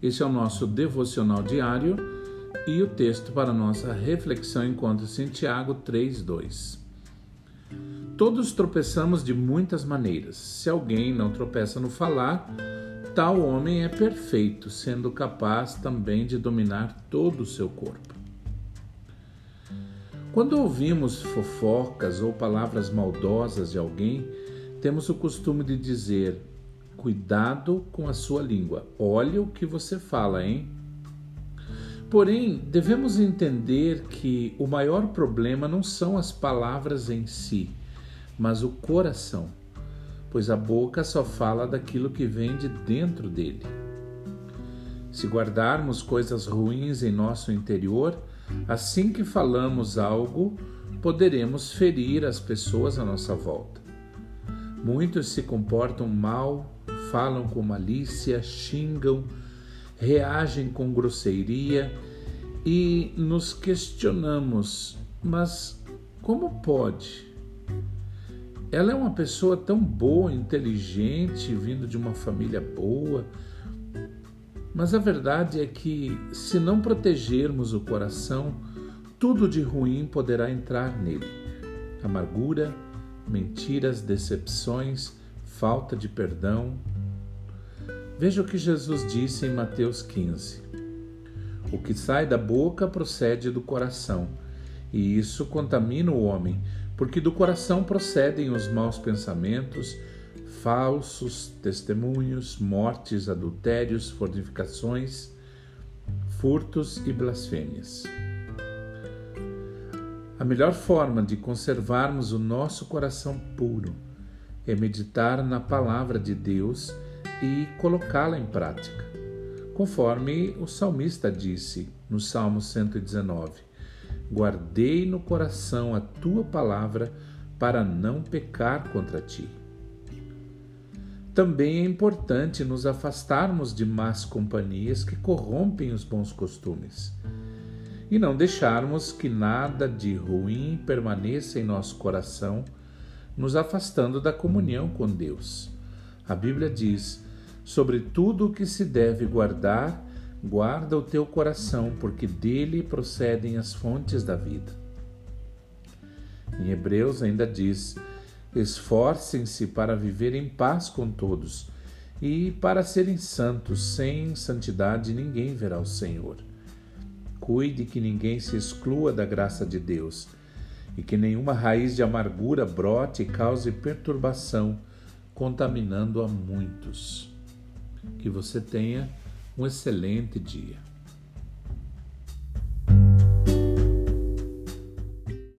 Esse é o nosso devocional diário e o texto para nossa reflexão encontra-se em Tiago 3:2. Todos tropeçamos de muitas maneiras. Se alguém não tropeça no falar, tal homem é perfeito, sendo capaz também de dominar todo o seu corpo. Quando ouvimos fofocas ou palavras maldosas de alguém, temos o costume de dizer: cuidado com a sua língua, olha o que você fala, hein? Porém, devemos entender que o maior problema não são as palavras em si, mas o coração, pois a boca só fala daquilo que vem de dentro dele. Se guardarmos coisas ruins em nosso interior, assim que falamos algo, poderemos ferir as pessoas à nossa volta. Muitos se comportam mal, falam com malícia, xingam, reagem com grosseiria e nos questionamos: mas como pode? Ela é uma pessoa tão boa, inteligente, vindo de uma família boa. Mas a verdade é que, se não protegermos o coração, tudo de ruim poderá entrar nele: amargura, mentiras, decepções, falta de perdão. Veja o que Jesus disse em Mateus 15: O que sai da boca procede do coração, e isso contamina o homem porque do coração procedem os maus pensamentos, falsos testemunhos, mortes, adultérios, fortificações, furtos e blasfêmias. A melhor forma de conservarmos o nosso coração puro é meditar na palavra de Deus e colocá-la em prática, conforme o salmista disse no Salmo 119 guardei no coração a tua palavra para não pecar contra ti. Também é importante nos afastarmos de más companhias que corrompem os bons costumes e não deixarmos que nada de ruim permaneça em nosso coração, nos afastando da comunhão com Deus. A Bíblia diz: sobre tudo o que se deve guardar, Guarda o teu coração, porque dele procedem as fontes da vida. Em Hebreus ainda diz: Esforcem-se para viver em paz com todos e para serem santos. Sem santidade ninguém verá o Senhor. Cuide que ninguém se exclua da graça de Deus e que nenhuma raiz de amargura brote e cause perturbação, contaminando a muitos. Que você tenha um excelente dia.